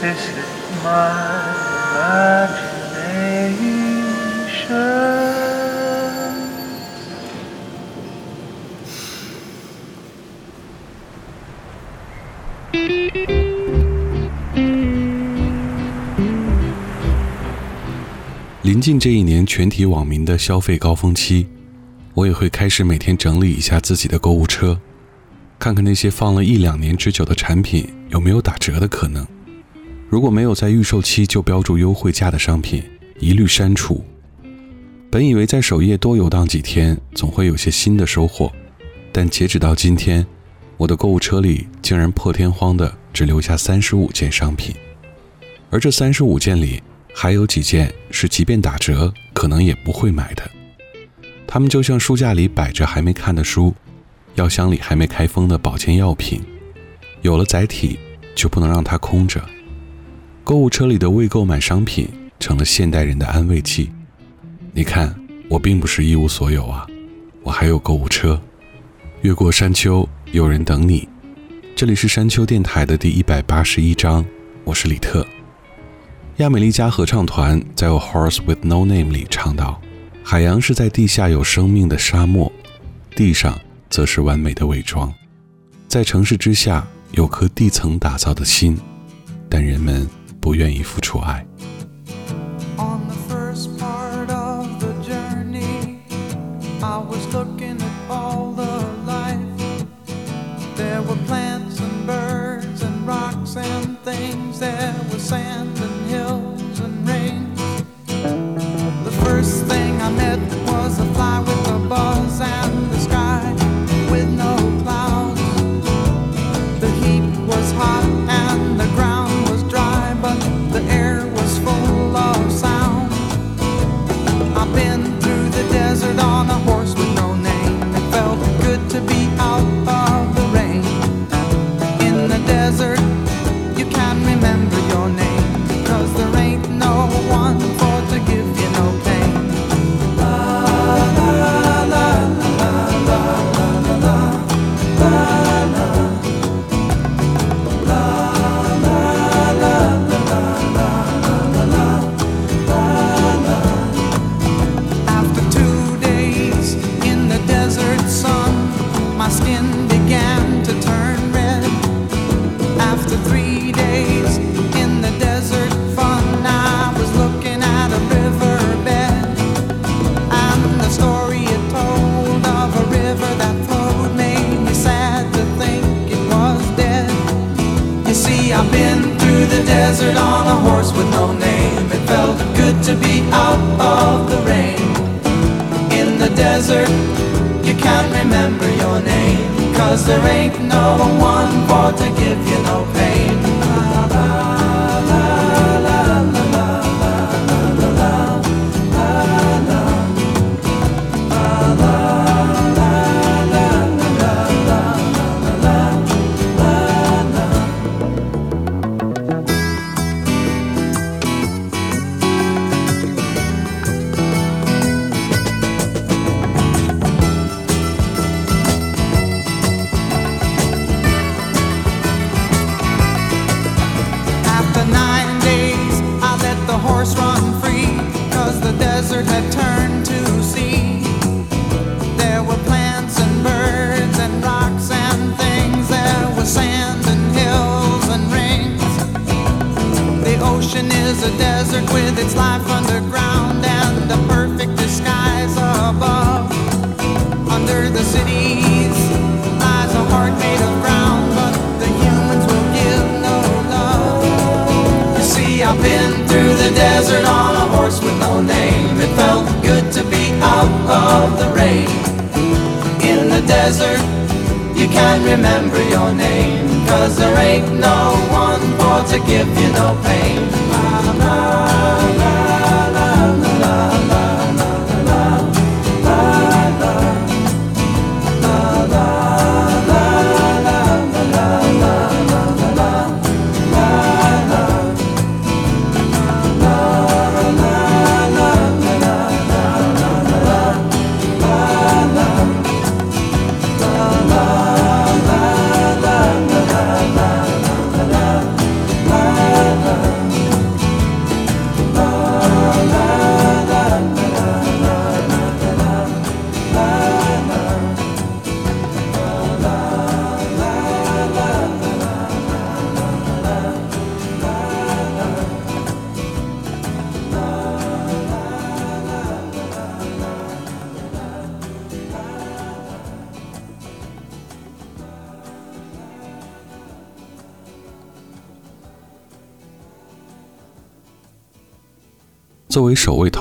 This is my 临近这一年全体网民的消费高峰期，我也会开始每天整理一下自己的购物车，看看那些放了一两年之久的产品有没有打折的可能。如果没有在预售期就标注优惠价的商品，一律删除。本以为在首页多游荡几天，总会有些新的收获，但截止到今天，我的购物车里竟然破天荒的只留下三十五件商品，而这三十五件里，还有几件是即便打折可能也不会买的。它们就像书架里摆着还没看的书，药箱里还没开封的保健药品，有了载体就不能让它空着。购物车里的未购买商品成了现代人的安慰剂。你看，我并不是一无所有啊，我还有购物车。越过山丘，有人等你。这里是山丘电台的第一百八十一章，我是李特。亚美利加合唱团在《A Horse with No Name》里唱道：“海洋是在地下有生命的沙漠，地上则是完美的伪装。在城市之下有颗地层打造的心，但人们不愿意付出爱。”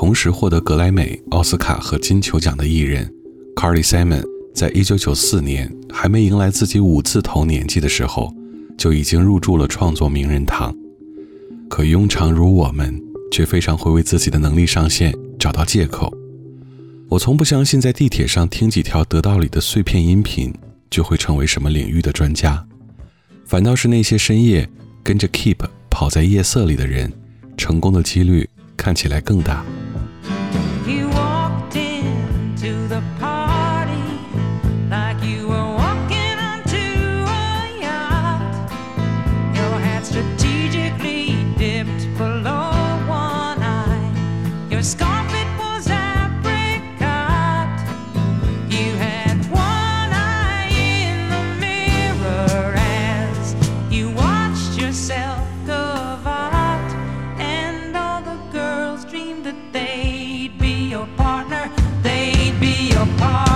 同时获得格莱美奥斯卡和金球奖的艺人。Carly simon 在一九九四年还没迎来自己五字头年纪的时候就已经入住了创作名人堂。可庸常如我们却非常会为自己的能力上限找到借口。我从不相信在地铁上听几条得到里的碎片音频就会成为什么领域的专家。反倒是那些深夜跟着 keep 跑在夜色里的人成功的几率看起来更大。high.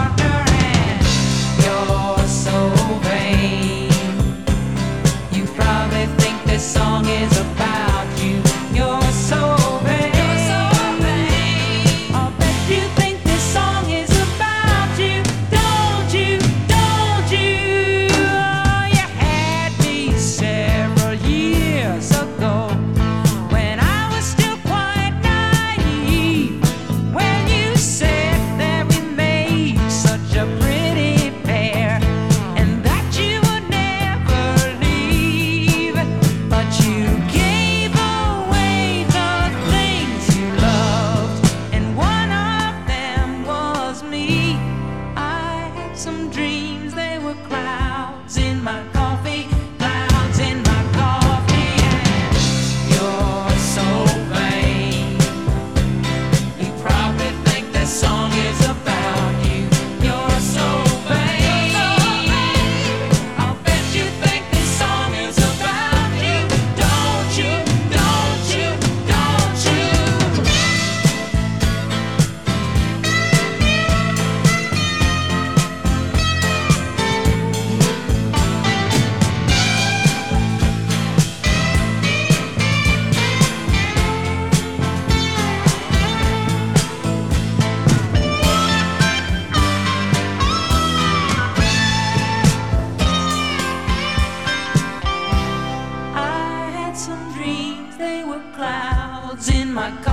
my God.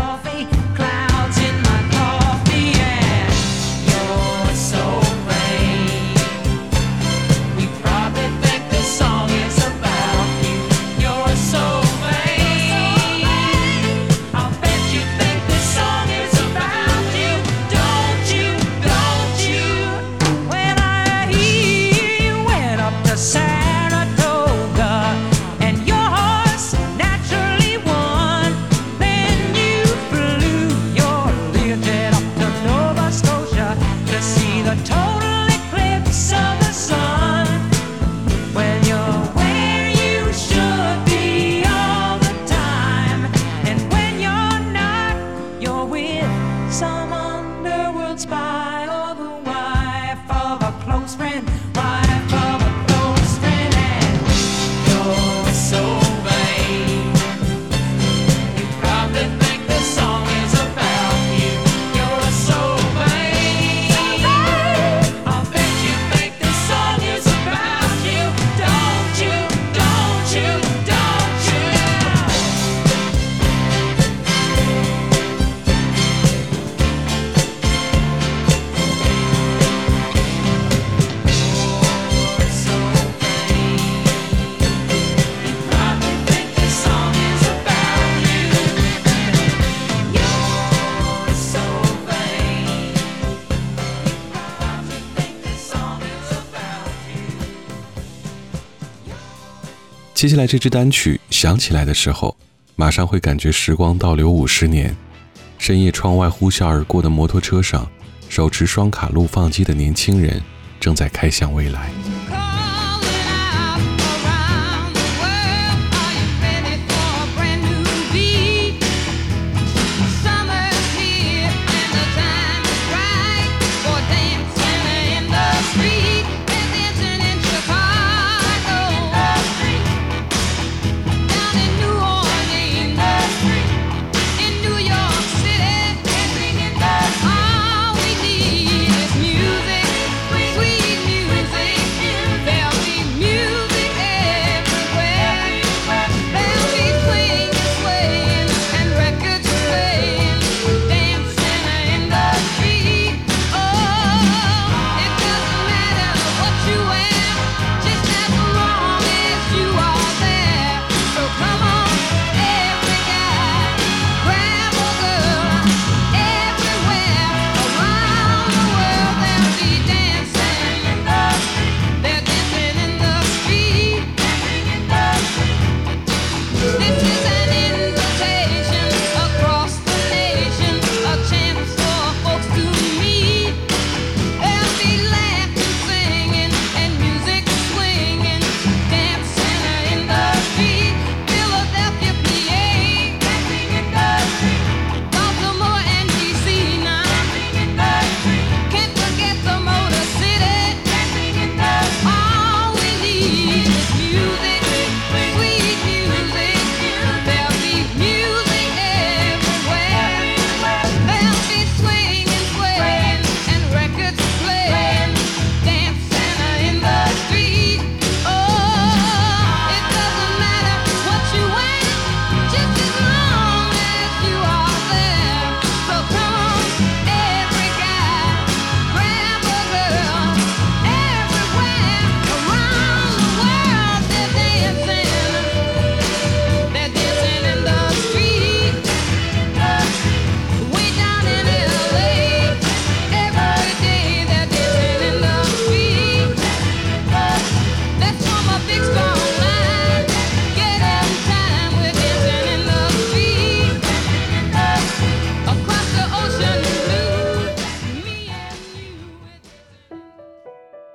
接下来这支单曲响起来的时候，马上会感觉时光倒流五十年。深夜窗外呼啸而过的摩托车上，手持双卡录放机的年轻人正在开向未来。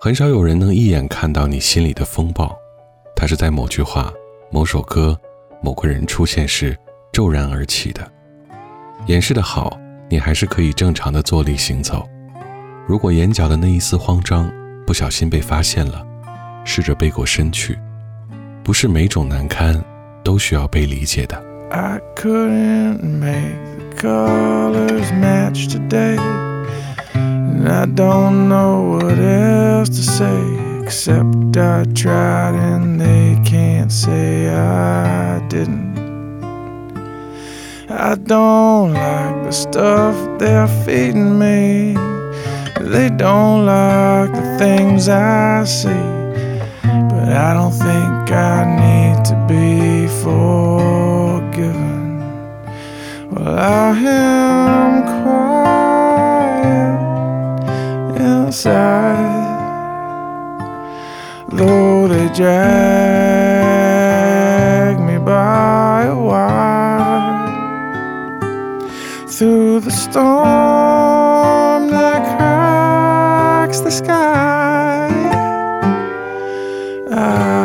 很少有人能一眼看到你心里的风暴，它是在某句话、某首歌、某个人出现时骤然而起的。掩饰的好，你还是可以正常的坐立行走。如果眼角的那一丝慌张不小心被发现了，试着背过身去。不是每种难堪都需要被理解的。I couldn't make the colors match today. I don't know what else to say, except I tried and they can't say I didn't. I don't like the stuff they're feeding me. They don't like the things I see. But I don't think I need to be forgiven. Well, I am quiet inside, though they drag me by a wire through the storm that cracks the sky. I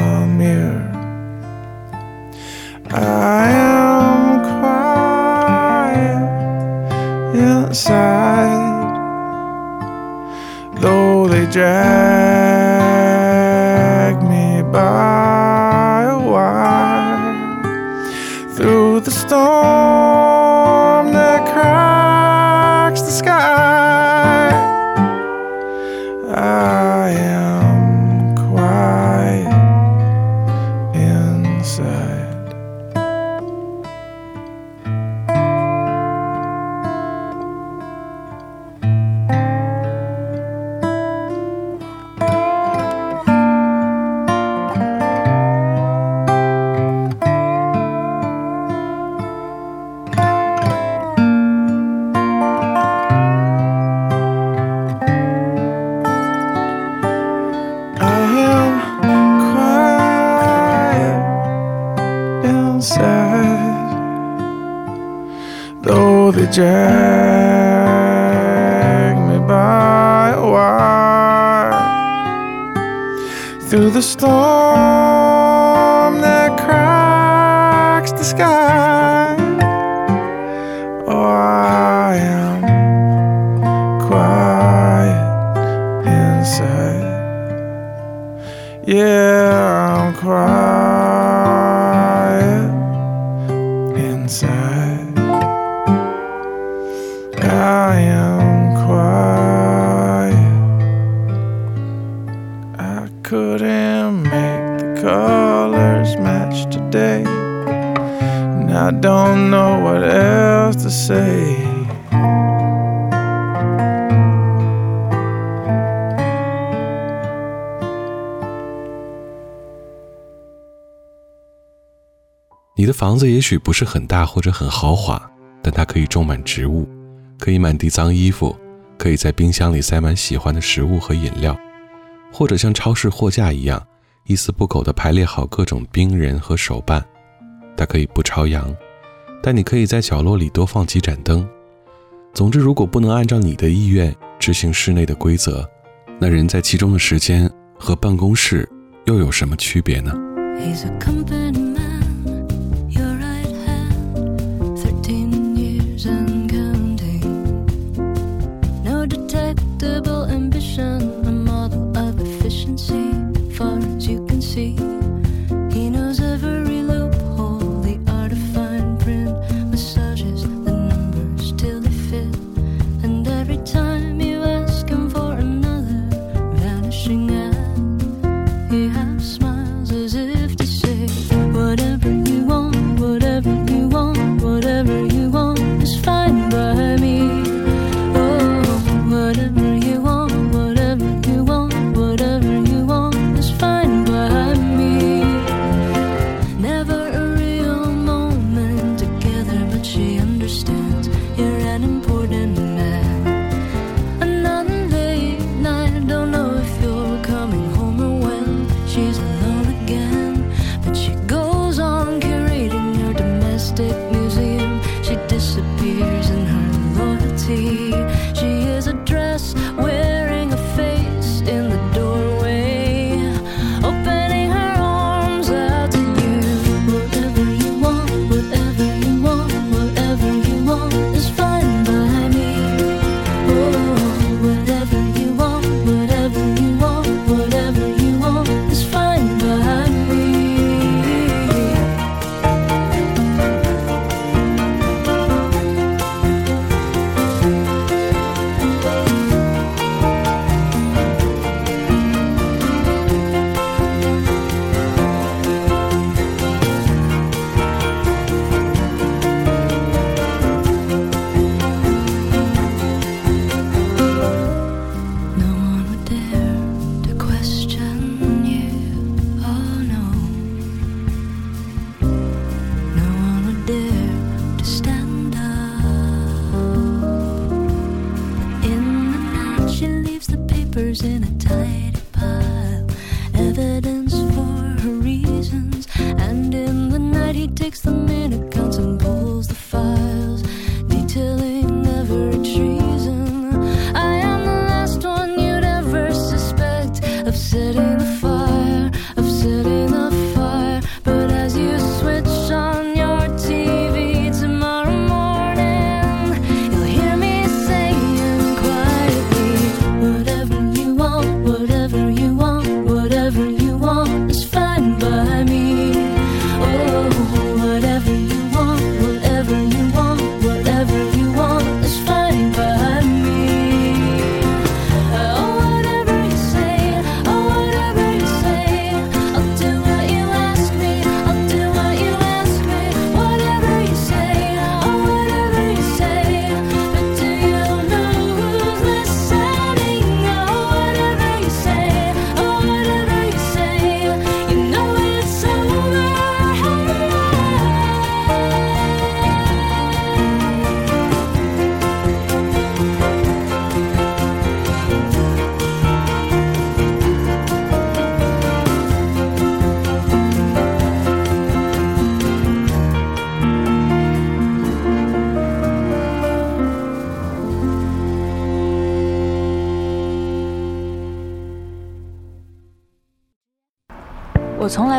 I am quiet inside, though they drag 房子也许不是很大或者很豪华，但它可以种满植物，可以满地脏衣服，可以在冰箱里塞满喜欢的食物和饮料，或者像超市货架一样一丝不苟地排列好各种冰人和手办。它可以不朝阳，但你可以在角落里多放几盏灯。总之，如果不能按照你的意愿执行室内的规则，那人在其中的时间和办公室又有什么区别呢？takes the man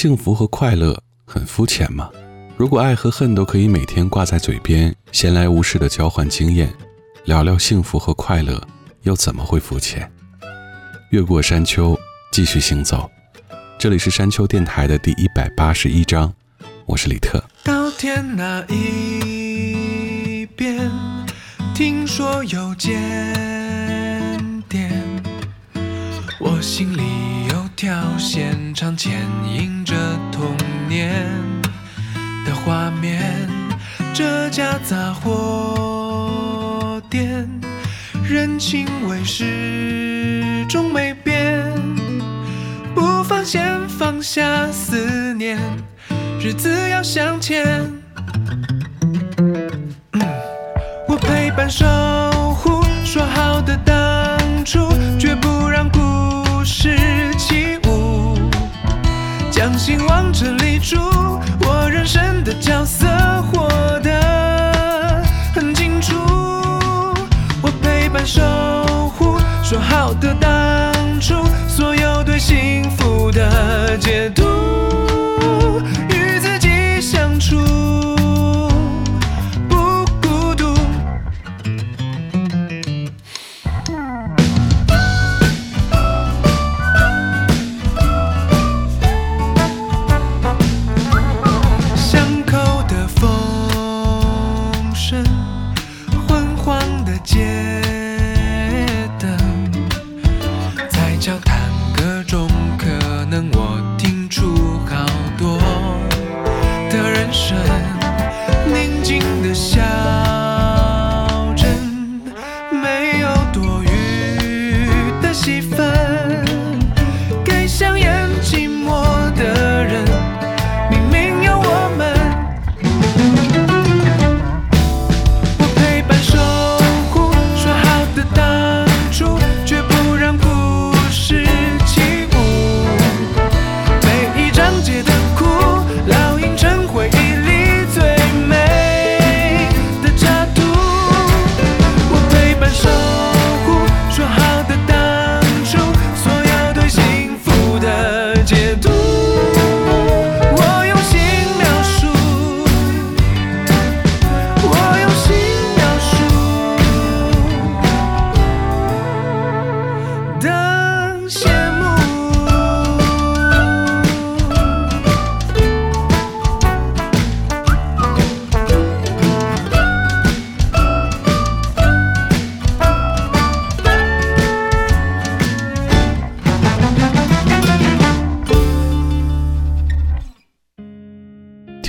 幸福和快乐很肤浅吗？如果爱和恨都可以每天挂在嘴边，闲来无事的交换经验，聊聊幸福和快乐，又怎么会肤浅？越过山丘，继续行走。这里是山丘电台的第一百八十一章，我是李特。到天那一边，听说有间店，我心里条线，长牵引着童年的画面。这家杂货店，人情味始终没变，不放先放下思念。日子要向前。我陪伴守护，说好的当初，绝不是起舞。将心往这里住，我人生的角色活得很清楚。我陪伴守护，说好的当初，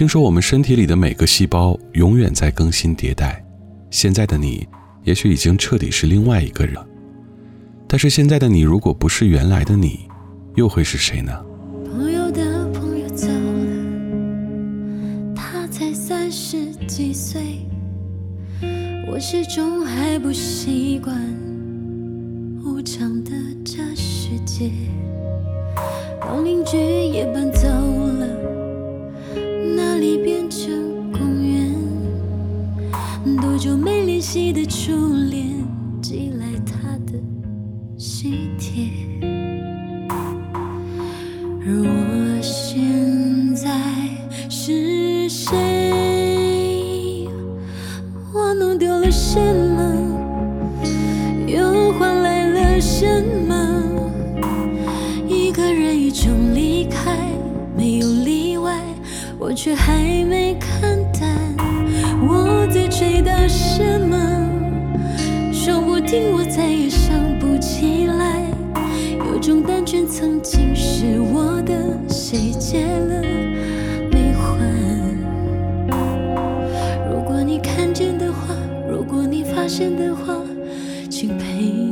听说我们身体里的每个细胞永远在更新迭代，现在的你也许已经彻底是另外一个人。但是现在的你，如果不是原来的你，又会是谁呢？朋友的朋友走了，他才三十几岁，我始终还不习惯无常的这世界。老邻居也搬走了，里变成公园。多久没联系的初恋寄来他的喜帖。而我现在是谁？我弄丢了什么？又换来了什么？我却还没看淡。我在追的什么？说不定我再也想不起来。有种单纯曾经是我的，谁借了没还？如果你看见的话，如果你发现的话，请陪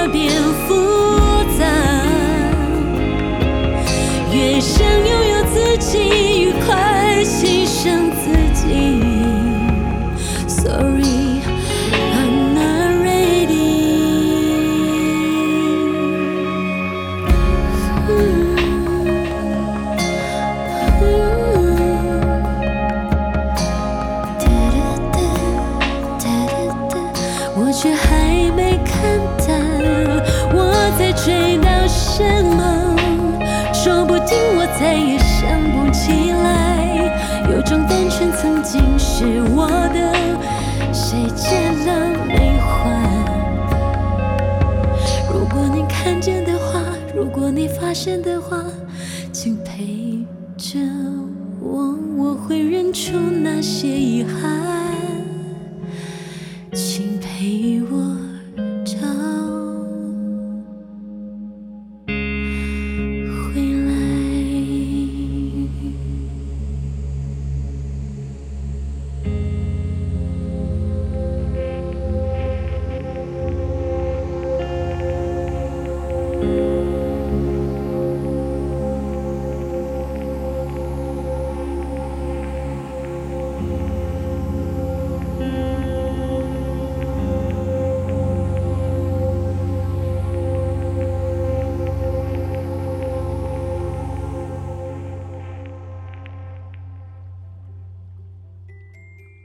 想要变发现的话，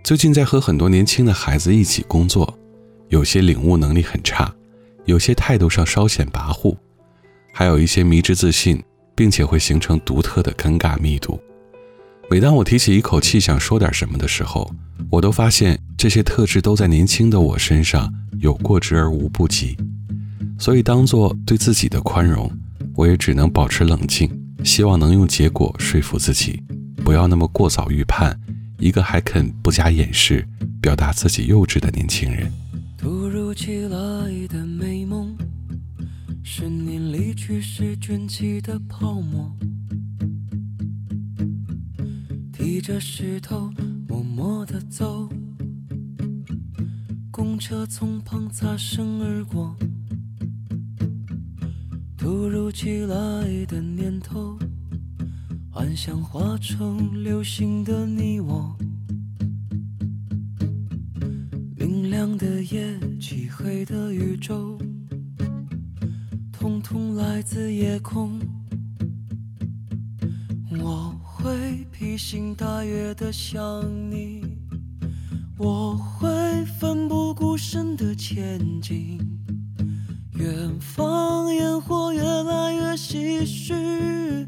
最近在和很多年轻的孩子一起工作，有些领悟能力很差，有些态度上稍显跋扈，还有一些迷之自信，并且会形成独特的尴尬密度。每当我提起一口气想说点什么的时候，我都发现这些特质都在年轻的我身上有过之而无不及。所以当做对自己的宽容，我也只能保持冷静，希望能用结果说服自己，不要那么过早预判一个还肯不加掩饰表达自己幼稚的年轻人。突如其来的美梦，是你离去时卷起的泡沫，提着石头默默地走，公车从旁擦身而过。突如其来的念头，幻想化成流星的你我。明亮的夜，漆黑的宇宙，统统来自夜空。我会披星戴月的想你，我会奋不顾身的前进。远方烟火越来越唏嘘，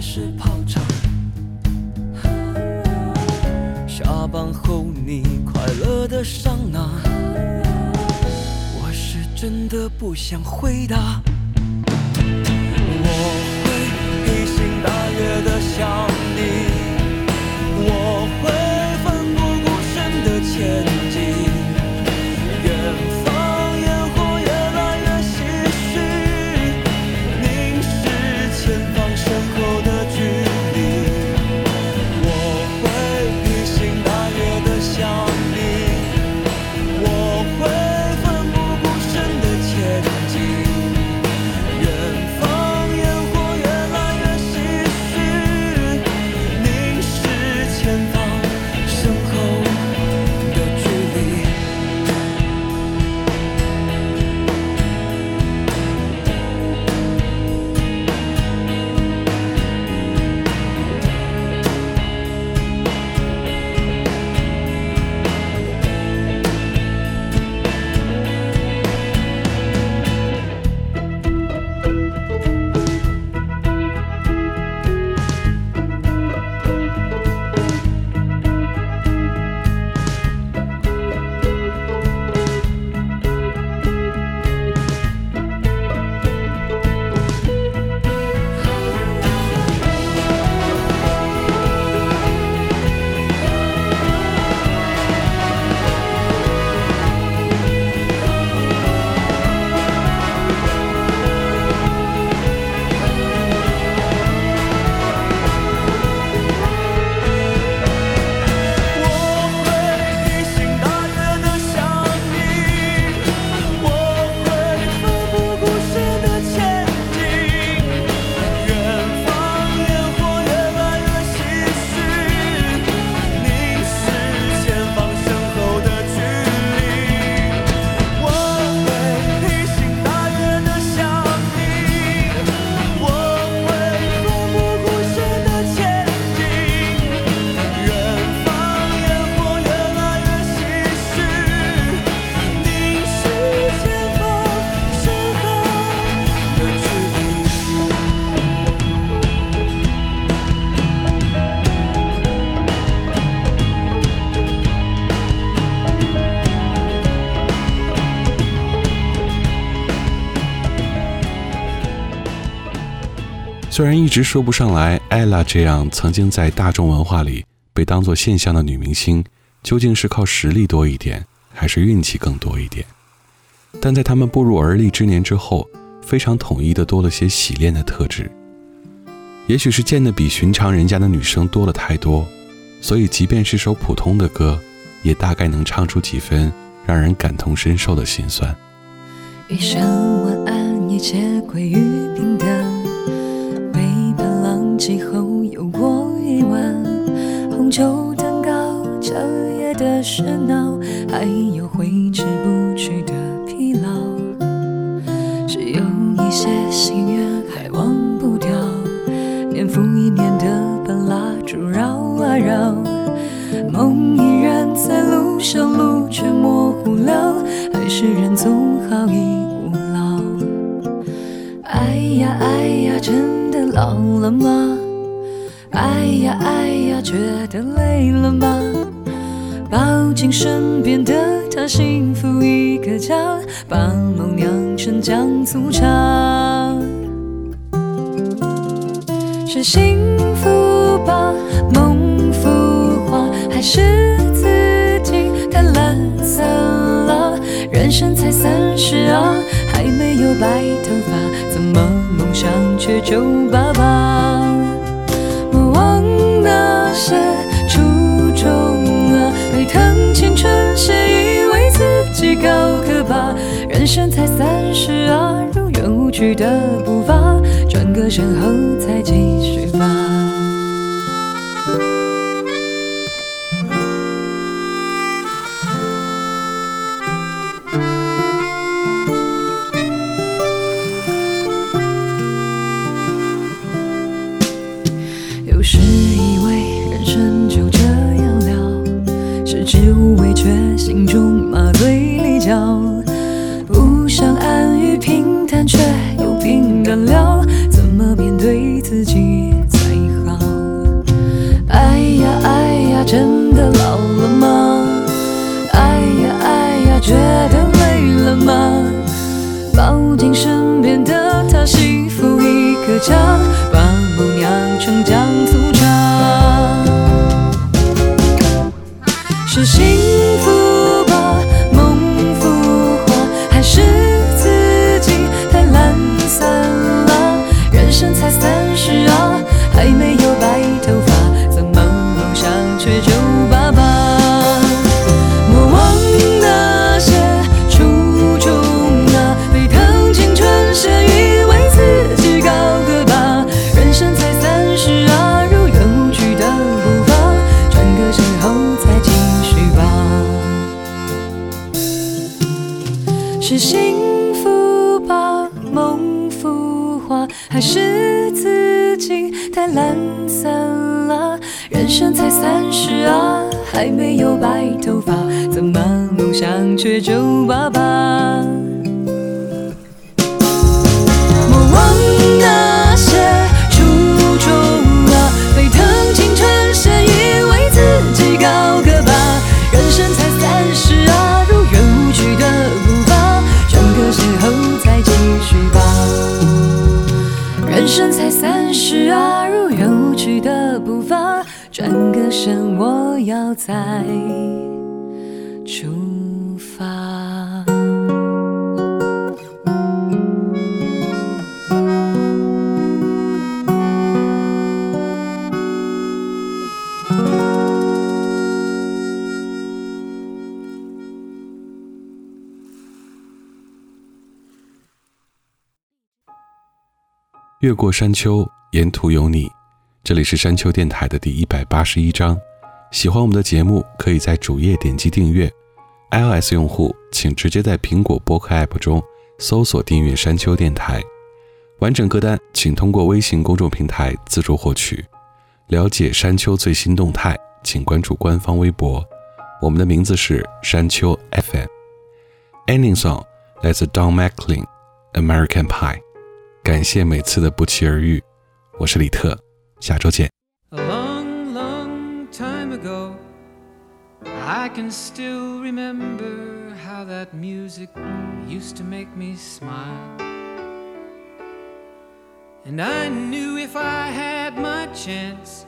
还是泡茶？下班后你快乐的上哪？我是真的不想回答。我会披星戴月的想直说不上来，ella 这样曾经在大众文化里被当作现象的女明星，究竟是靠实力多一点，还是运气更多一点？但在她们步入而立之年之后，非常统一的多了些洗练的特质。也许是见的比寻常人家的女生多了太多，所以即便是首普通的歌，也大概能唱出几分让人感同身受的心酸。一声晚安，一切归于平淡。气候有，过一晚。红酒、蛋糕，彻夜的喧闹，还有挥之不去的疲劳。是有一些心愿还忘不掉，年复一年的把蜡烛绕啊绕，梦依然在路上，路却模糊了，还是人总好一真的老了吗？哎呀哎呀，觉得累了吗？抱紧身边的他，幸福一个家，把梦酿成酱醋茶。是幸福吧，梦浮华，还是自己太懒散了？人生才三十啊，还没有白头发，怎么想却皱巴巴？莫忘那些初衷啊，沸腾青春写，以为自己高可怕。人生才三十啊，如愿无去的步伐，转个身后再继续吧。是无味，却心中麻醉离焦。才三十啊，如愿无去的步伐，转个身我要再出发。越过山丘，沿途有你。这里是山丘电台的第一百八十一章。喜欢我们的节目，可以在主页点击订阅。iOS 用户请直接在苹果播客 App 中搜索订阅山丘电台。完整歌单请通过微信公众平台自助获取。了解山丘最新动态，请关注官方微博。我们的名字是山丘 FM。Ending song 来自 Don McLean，《American Pie》。感谢每次的不期而遇，我是李特，下周见。A long, long time ago, I can still remember how that music used to make me smile. And I knew if I had my chance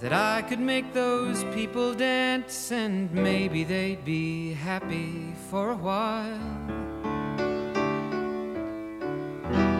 that I could make those people dance, and maybe they'd be happy for a while.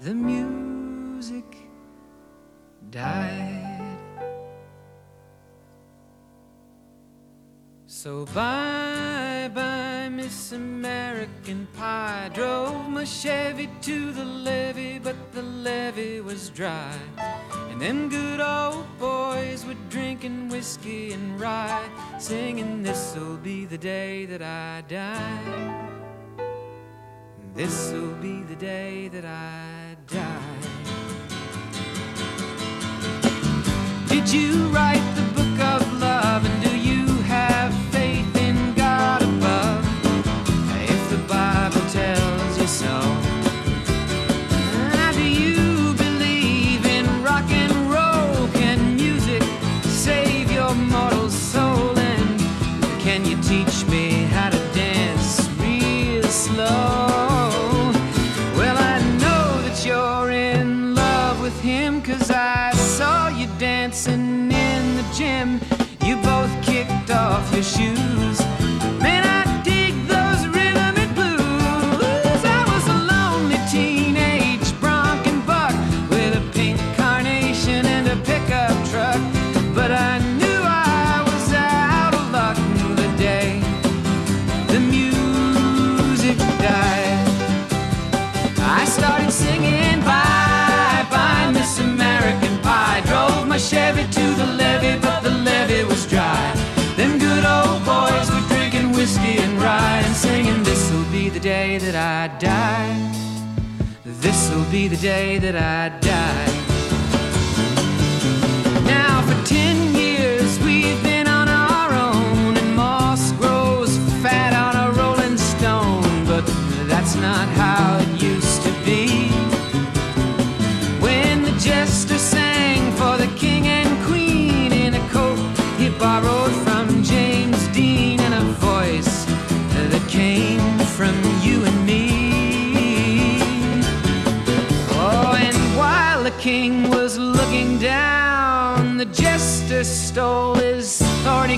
the music died. So bye bye, Miss American Pie. Drove my Chevy to the levee, but the levee was dry. And them good old boys were drinking whiskey and rye, singing, This'll be the day that I die. This'll be the day that I die. Did you write the day that I die.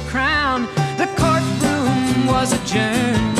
crown. The courtroom was adjourned.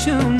tune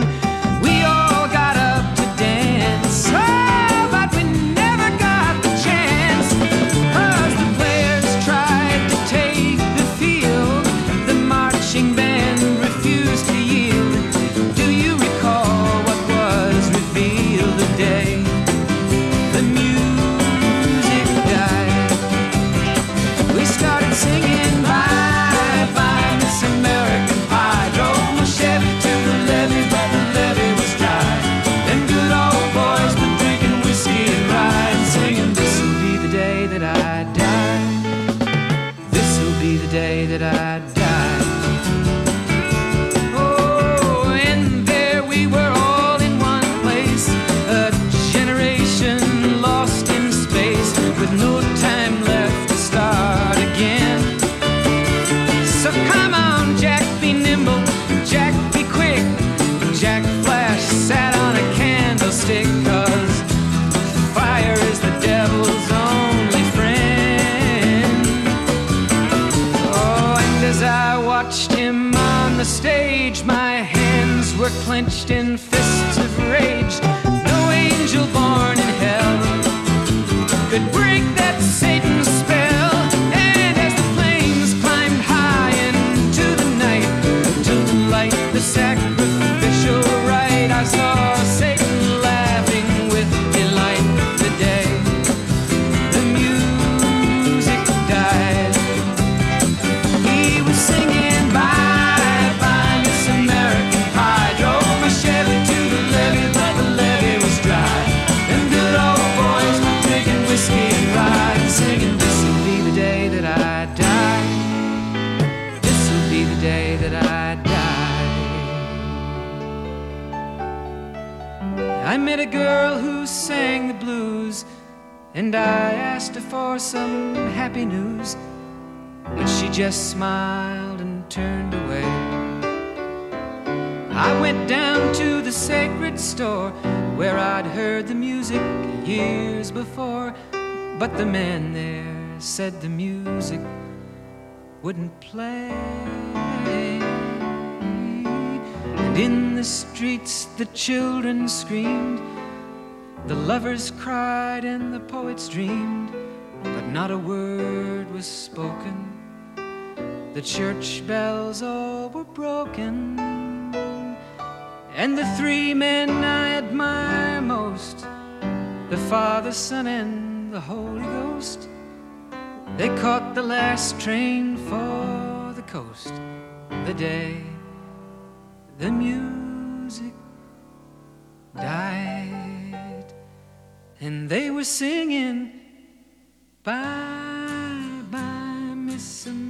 just smiled and turned away. I went down to the sacred store where I'd heard the music years before. But the man there said the music wouldn't play. And in the streets the children screamed, the lovers cried, and the poets dreamed. But not a word was spoken. The church bells all were broken. And the three men I admire most the Father, Son, and the Holy Ghost they caught the last train for the coast the day the music died. And they were singing, Bye, bye, Miss American Pie.